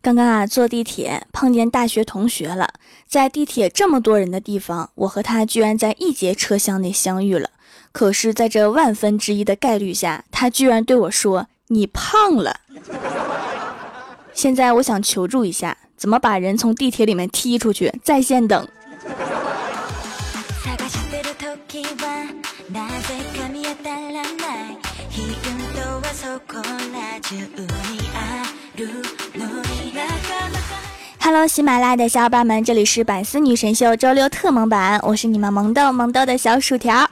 刚刚啊，坐地铁碰见大学同学了，在地铁这么多人的地方，我和他居然在一节车厢内相遇了。可是，在这万分之一的概率下，他居然对我说：“你胖了。” 现在我想求助一下，怎么把人从地铁里面踢出去？在线等。Hello，喜马拉雅的小伙伴们，这里是百思女神秀周六特萌版，我是你们萌豆萌豆的小薯条。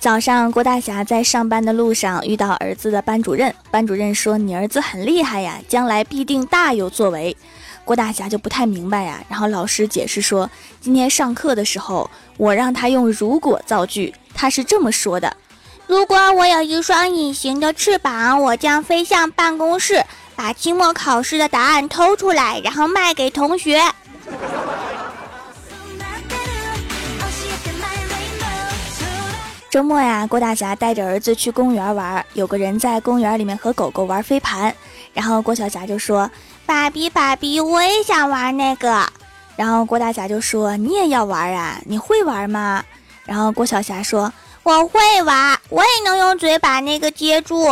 早上，郭大侠在上班的路上遇到儿子的班主任，班主任说：“你儿子很厉害呀，将来必定大有作为。”郭大侠就不太明白呀，然后老师解释说：“今天上课的时候，我让他用如果造句，他是这么说的。”如果我有一双隐形的翅膀，我将飞向办公室，把期末考试的答案偷出来，然后卖给同学。周末呀，郭大侠带着儿子去公园玩，有个人在公园里面和狗狗玩飞盘，然后郭晓霞就说：“爸比，爸比，我也想玩那个。”然后郭大侠就说：“你也要玩啊？你会玩吗？”然后郭晓霞说。我会玩，我也能用嘴把那个接住。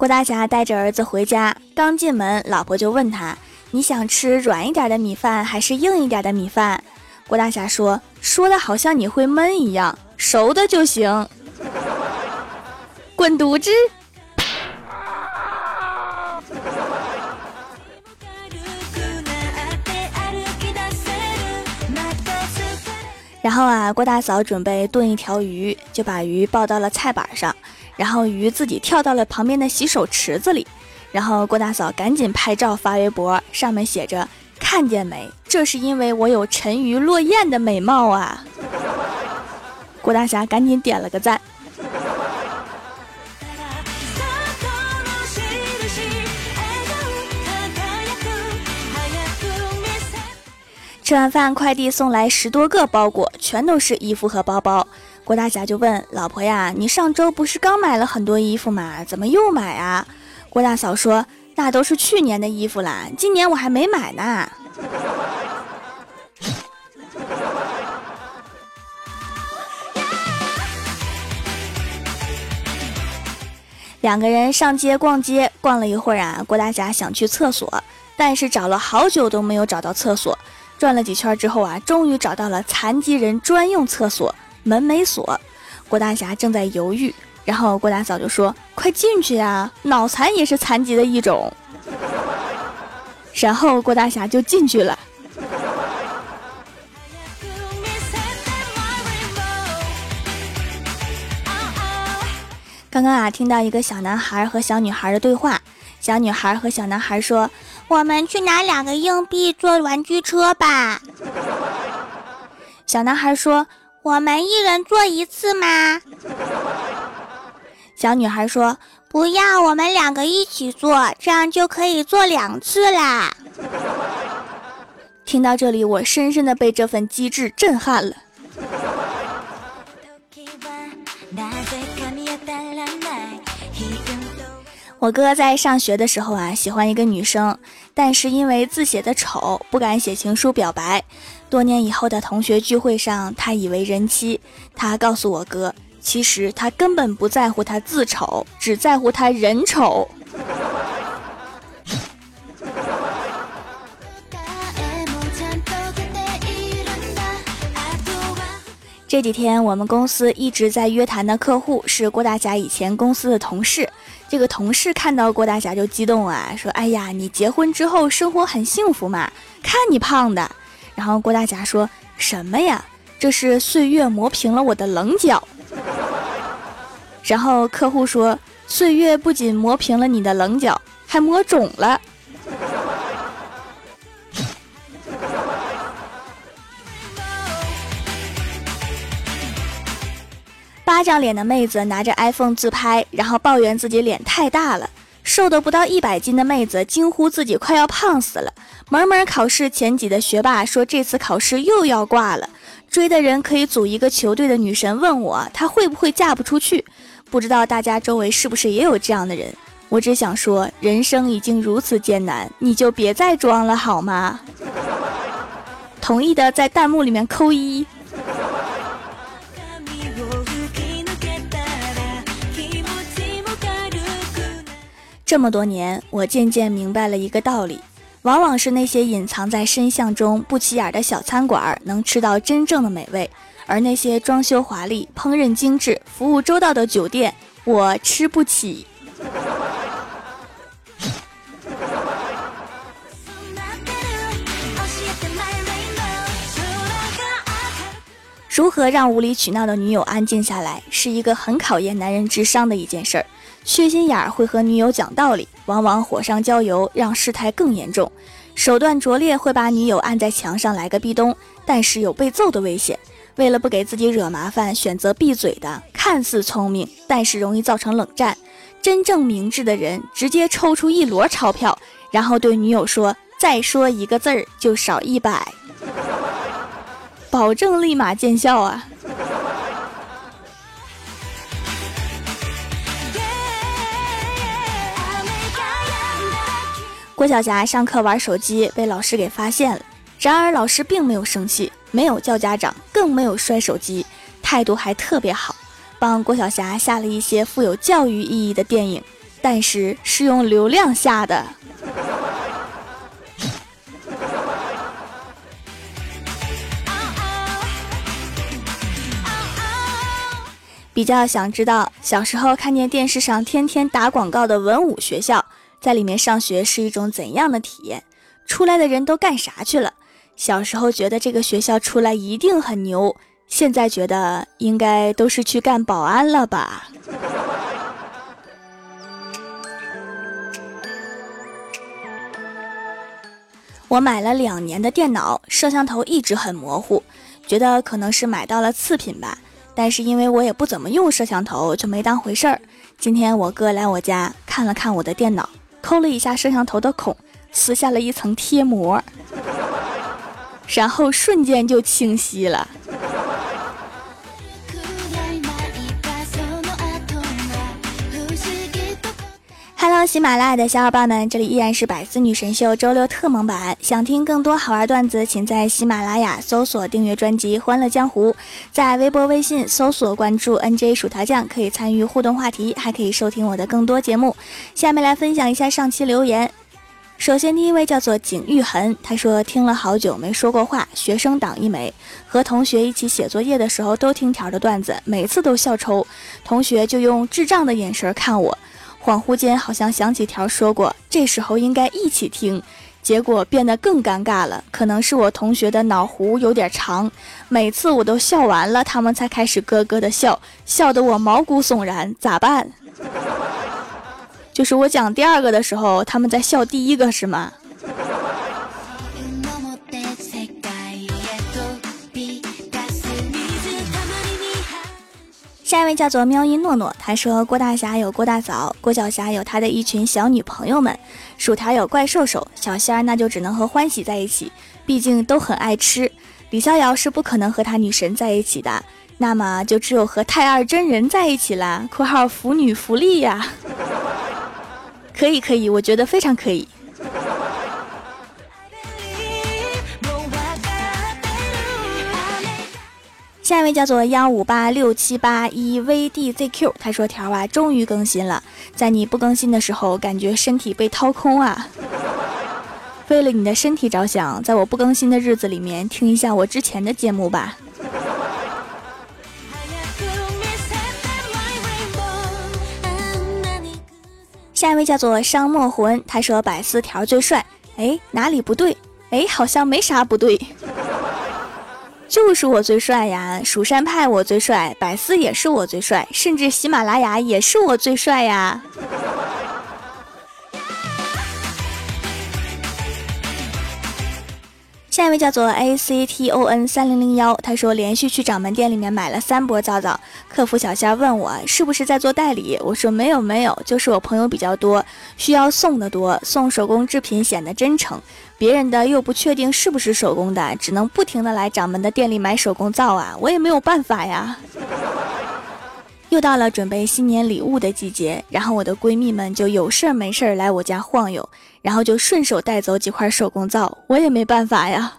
郭大侠带着儿子回家，刚进门，老婆就问他：“你想吃软一点的米饭还是硬一点的米饭？”郭大侠说：“说的好像你会焖一样，熟的就行。”滚犊子！然后啊，郭大嫂准备炖一条鱼，就把鱼抱到了菜板上，然后鱼自己跳到了旁边的洗手池子里，然后郭大嫂赶紧拍照发微博，上面写着“看见没？这是因为我有沉鱼落雁的美貌啊！” 郭大侠赶紧点了个赞。吃完饭，快递送来十多个包裹，全都是衣服和包包。郭大侠就问老婆呀：“你上周不是刚买了很多衣服吗？怎么又买啊？”郭大嫂说：“那都是去年的衣服啦，今年我还没买呢。”两个人上街逛街，逛了一会儿啊，郭大侠想去厕所，但是找了好久都没有找到厕所。转了几圈之后啊，终于找到了残疾人专用厕所，门没锁。郭大侠正在犹豫，然后郭大嫂就说：“快进去呀，脑残也是残疾的一种。”然后郭大侠就进去了。刚刚啊，听到一个小男孩和小女孩的对话。小女孩和小男孩说：“我们去拿两个硬币做玩具车吧。”小男孩说：“我们一人做一次吗？”小女孩说：“不要，我们两个一起做，这样就可以做两次啦。”听到这里，我深深的被这份机智震撼了。我哥在上学的时候啊，喜欢一个女生，但是因为字写的丑，不敢写情书表白。多年以后的同学聚会上，他以为人妻。他告诉我哥，其实他根本不在乎他字丑，只在乎他人丑。这几天我们公司一直在约谈的客户是郭大侠以前公司的同事。这个同事看到郭大侠就激动啊，说：“哎呀，你结婚之后生活很幸福嘛？看你胖的。”然后郭大侠说什么呀？这是岁月磨平了我的棱角。然后客户说：“岁月不仅磨平了你的棱角，还磨肿了。”巴掌脸的妹子拿着 iPhone 自拍，然后抱怨自己脸太大了。瘦的不到一百斤的妹子惊呼自己快要胖死了。门门考试前几的学霸说这次考试又要挂了。追的人可以组一个球队的女神问我，她会不会嫁不出去？不知道大家周围是不是也有这样的人？我只想说，人生已经如此艰难，你就别再装了好吗？同意的在弹幕里面扣一。这么多年，我渐渐明白了一个道理。往往是那些隐藏在深巷中不起眼的小餐馆能吃到真正的美味，而那些装修华丽、烹饪精致、服务周到的酒店，我吃不起。如何让无理取闹的女友安静下来，是一个很考验男人智商的一件事儿。缺心眼儿会和女友讲道理，往往火上浇油，让事态更严重；手段拙劣会把女友按在墙上来个壁咚，但是有被揍的危险。为了不给自己惹麻烦，选择闭嘴的，看似聪明，但是容易造成冷战。真正明智的人，直接抽出一摞钞票，然后对女友说：“再说一个字儿就少一百，保证立马见效啊！”郭晓霞上课玩手机被老师给发现了，然而老师并没有生气，没有叫家长，更没有摔手机，态度还特别好，帮郭晓霞下了一些富有教育意义的电影，但是是用流量下的。比较想知道小时候看见电视上天天打广告的文武学校。在里面上学是一种怎样的体验？出来的人都干啥去了？小时候觉得这个学校出来一定很牛，现在觉得应该都是去干保安了吧？我买了两年的电脑，摄像头一直很模糊，觉得可能是买到了次品吧。但是因为我也不怎么用摄像头，就没当回事儿。今天我哥来我家看了看我的电脑。抠了一下摄像头的孔，撕下了一层贴膜，然后瞬间就清晰了。喜马拉雅的小伙伴们，这里依然是百思女神秀周六特蒙版。想听更多好玩段子，请在喜马拉雅搜索订阅专辑《欢乐江湖》，在微博、微信搜索关注 NJ 薯条酱，可以参与互动话题，还可以收听我的更多节目。下面来分享一下上期留言。首先，第一位叫做景玉痕，他说听了好久没说过话，学生党一枚，和同学一起写作业的时候都听条的段子，每次都笑抽，同学就用智障的眼神看我。恍惚间，好像想起条说过，这时候应该一起听，结果变得更尴尬了。可能是我同学的脑弧有点长，每次我都笑完了，他们才开始咯咯的笑，笑得我毛骨悚然。咋办？就是我讲第二个的时候，他们在笑第一个，是吗？下一位叫做喵音诺诺，他说郭大侠有郭大嫂，郭小侠有他的一群小女朋友们，薯条有怪兽手，小仙儿那就只能和欢喜在一起，毕竟都很爱吃。李逍遥是不可能和他女神在一起的，那么就只有和太二真人在一起啦。（括号腐女福利呀，可以可以，我觉得非常可以。）下一位叫做幺五八六七八一 vdzq，他说条啊终于更新了，在你不更新的时候，感觉身体被掏空啊。为了你的身体着想，在我不更新的日子里面听一下我之前的节目吧。下一位叫做商墨魂，他说百思条最帅，哎哪里不对？哎好像没啥不对。就是我最帅呀，蜀山派我最帅，百思也是我最帅，甚至喜马拉雅也是我最帅呀。下一位叫做 A C T O N 三零零幺，他说连续去掌门店里面买了三波皂皂，客服小仙问我是不是在做代理，我说没有没有，就是我朋友比较多，需要送的多，送手工制品显得真诚，别人的又不确定是不是手工的，只能不停的来掌门的店里买手工皂啊，我也没有办法呀。又到了准备新年礼物的季节，然后我的闺蜜们就有事儿没事儿来我家晃悠，然后就顺手带走几块手工皂，我也没办法呀。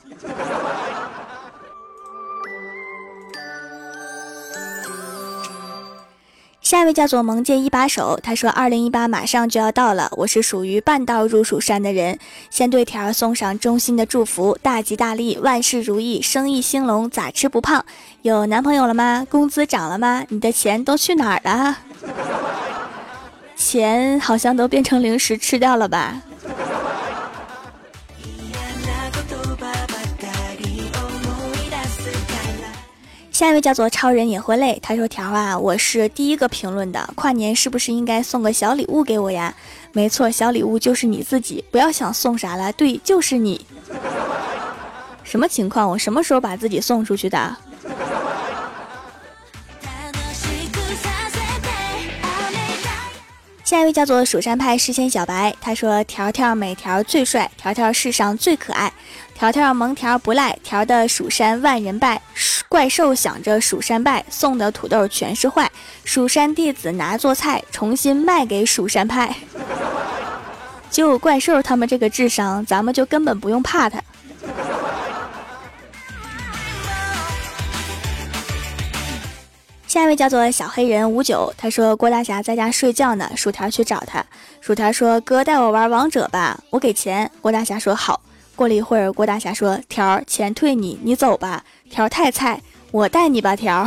下一位叫做萌界一把手，他说：“二零一八马上就要到了，我是属于半道入蜀山的人，先对条送上衷心的祝福，大吉大利，万事如意，生意兴隆，咋吃不胖？有男朋友了吗？工资涨了吗？你的钱都去哪儿了？钱好像都变成零食吃掉了吧？”下一位叫做超人也会累，他说：“条啊，我是第一个评论的，跨年是不是应该送个小礼物给我呀？没错，小礼物就是你自己，不要想送啥了，对，就是你。什么情况？我什么时候把自己送出去的？”下一位叫做蜀山派诗仙小白，他说：“条条每条最帅，条条世上最可爱。”条条萌条不赖，条的蜀山万人拜，怪兽想着蜀山败，送的土豆全是坏，蜀山弟子拿做菜，重新卖给蜀山派。就怪兽他们这个智商，咱们就根本不用怕他。下一位叫做小黑人五九，他说郭大侠在家睡觉呢，薯条去找他，薯条说哥带我玩王者吧，我给钱。郭大侠说好。过了一会儿，郭大侠说：“条，钱退你，你走吧。条太菜，我带你吧。条，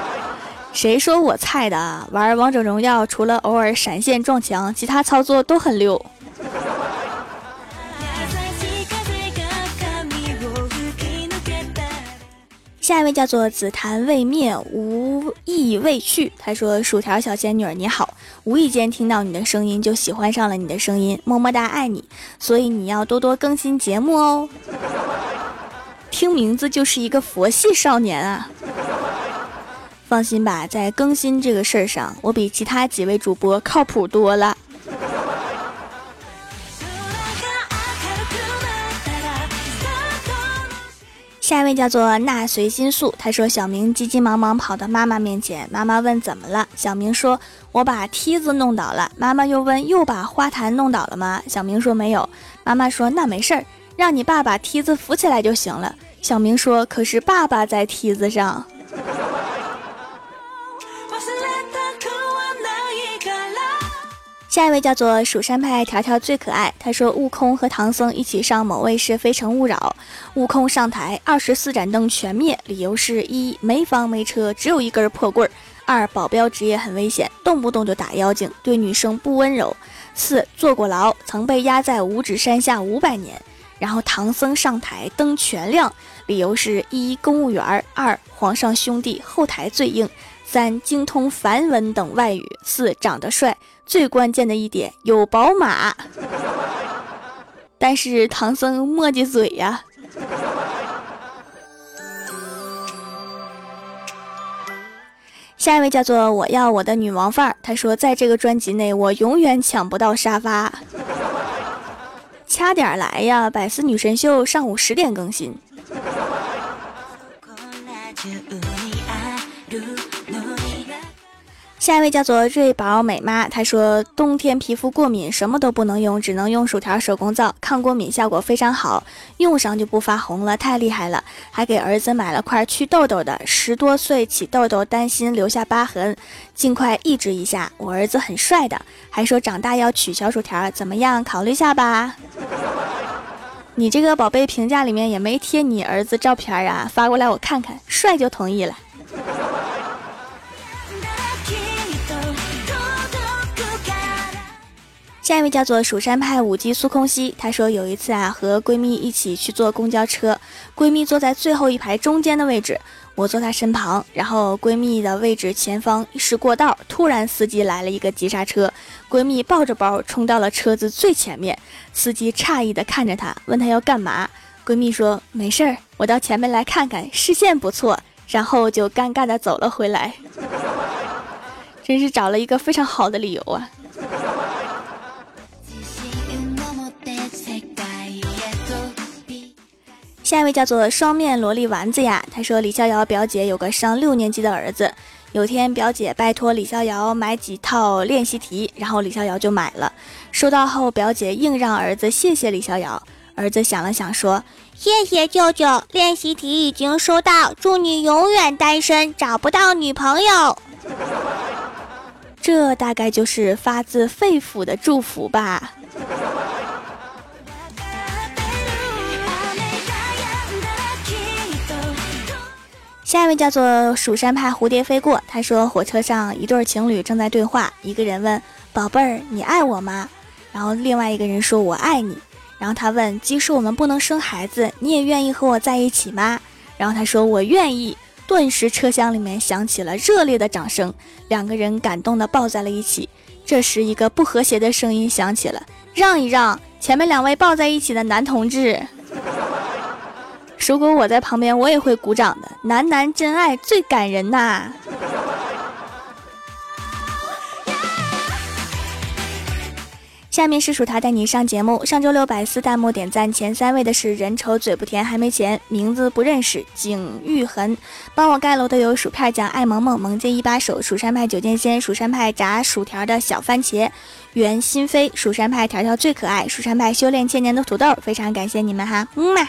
谁说我菜的？玩王者荣耀除了偶尔闪现撞墙，其他操作都很溜。”下一位叫做紫檀未灭，无意未去。他说：“薯条小仙女你好，无意间听到你的声音就喜欢上了你的声音，么么哒，爱你。所以你要多多更新节目哦。听名字就是一个佛系少年啊。放心吧，在更新这个事儿上，我比其他几位主播靠谱多了。”下一位叫做纳随心素，他说小明急急忙忙跑到妈妈面前，妈妈问怎么了？小明说：“我把梯子弄倒了。”妈妈又问：“又把花坛弄倒了吗？”小明说：“没有。”妈妈说：“那没事儿，让你爸把梯子扶起来就行了。”小明说：“可是爸爸在梯子上。”下一位叫做蜀山派条条最可爱。他说，悟空和唐僧一起上某卫视《非诚勿扰》，悟空上台，二十四盏灯全灭，理由是一没房没车，只有一根破棍儿；二保镖职业很危险，动不动就打妖精，对女生不温柔；四坐过牢，曾被压在五指山下五百年。然后唐僧上台，灯全亮，理由是一公务员，二皇上兄弟后台最硬，三精通梵文等外语，四长得帅。最关键的一点有宝马，但是唐僧磨叽嘴呀。下一位叫做我要我的女王范儿，他说在这个专辑内我永远抢不到沙发，掐点来呀！百思女神秀上午十点更新。下一位叫做瑞宝美妈，她说冬天皮肤过敏，什么都不能用，只能用薯条手工皂，抗过敏效果非常好，用上就不发红了，太厉害了！还给儿子买了块去痘痘的，十多岁起痘痘，担心留下疤痕，尽快抑制一下。我儿子很帅的，还说长大要娶小薯条，怎么样？考虑下吧。你这个宝贝评价里面也没贴你儿子照片啊，发过来我看看，帅就同意了。下一位叫做蜀山派五级苏空兮，她说有一次啊，和闺蜜一起去坐公交车，闺蜜坐在最后一排中间的位置，我坐她身旁，然后闺蜜的位置前方是过道，突然司机来了一个急刹车，闺蜜抱着包冲到了车子最前面，司机诧异的看着她，问她要干嘛，闺蜜说没事儿，我到前面来看看，视线不错，然后就尴尬的走了回来。真是找了一个非常好的理由啊！下一位叫做双面萝莉丸子呀，他说李逍遥表姐有个上六年级的儿子，有天表姐拜托李逍遥买几套练习题，然后李逍遥就买了。收到后，表姐硬让儿子谢谢李逍遥，儿子想了想说：“谢谢舅舅，练习题已经收到，祝你永远单身，找不到女朋友。”这大概就是发自肺腑的祝福吧。下一位叫做蜀山派蝴蝶飞过，他说火车上一对情侣正在对话，一个人问宝贝儿你爱我吗？然后另外一个人说我爱你。然后他问即使我们不能生孩子，你也愿意和我在一起吗？然后他说我愿意。顿时车厢里面响起了热烈的掌声，两个人感动的抱在了一起。这时一个不和谐的声音响起了，让一让，前面两位抱在一起的男同志。如果我在旁边，我也会鼓掌的。男男真爱最感人呐！下面是薯条带你上节目。上周六百四弹幕点赞前三位的是人丑嘴不甜还没钱，名字不认识，景玉痕。帮我盖楼的有薯片酱、爱萌萌、萌姐一把手、蜀山派九剑仙、蜀山派炸薯条的小番茄、袁心飞、蜀山派条条最可爱、蜀山派修炼千年的土豆。非常感谢你们哈，嗯嘛。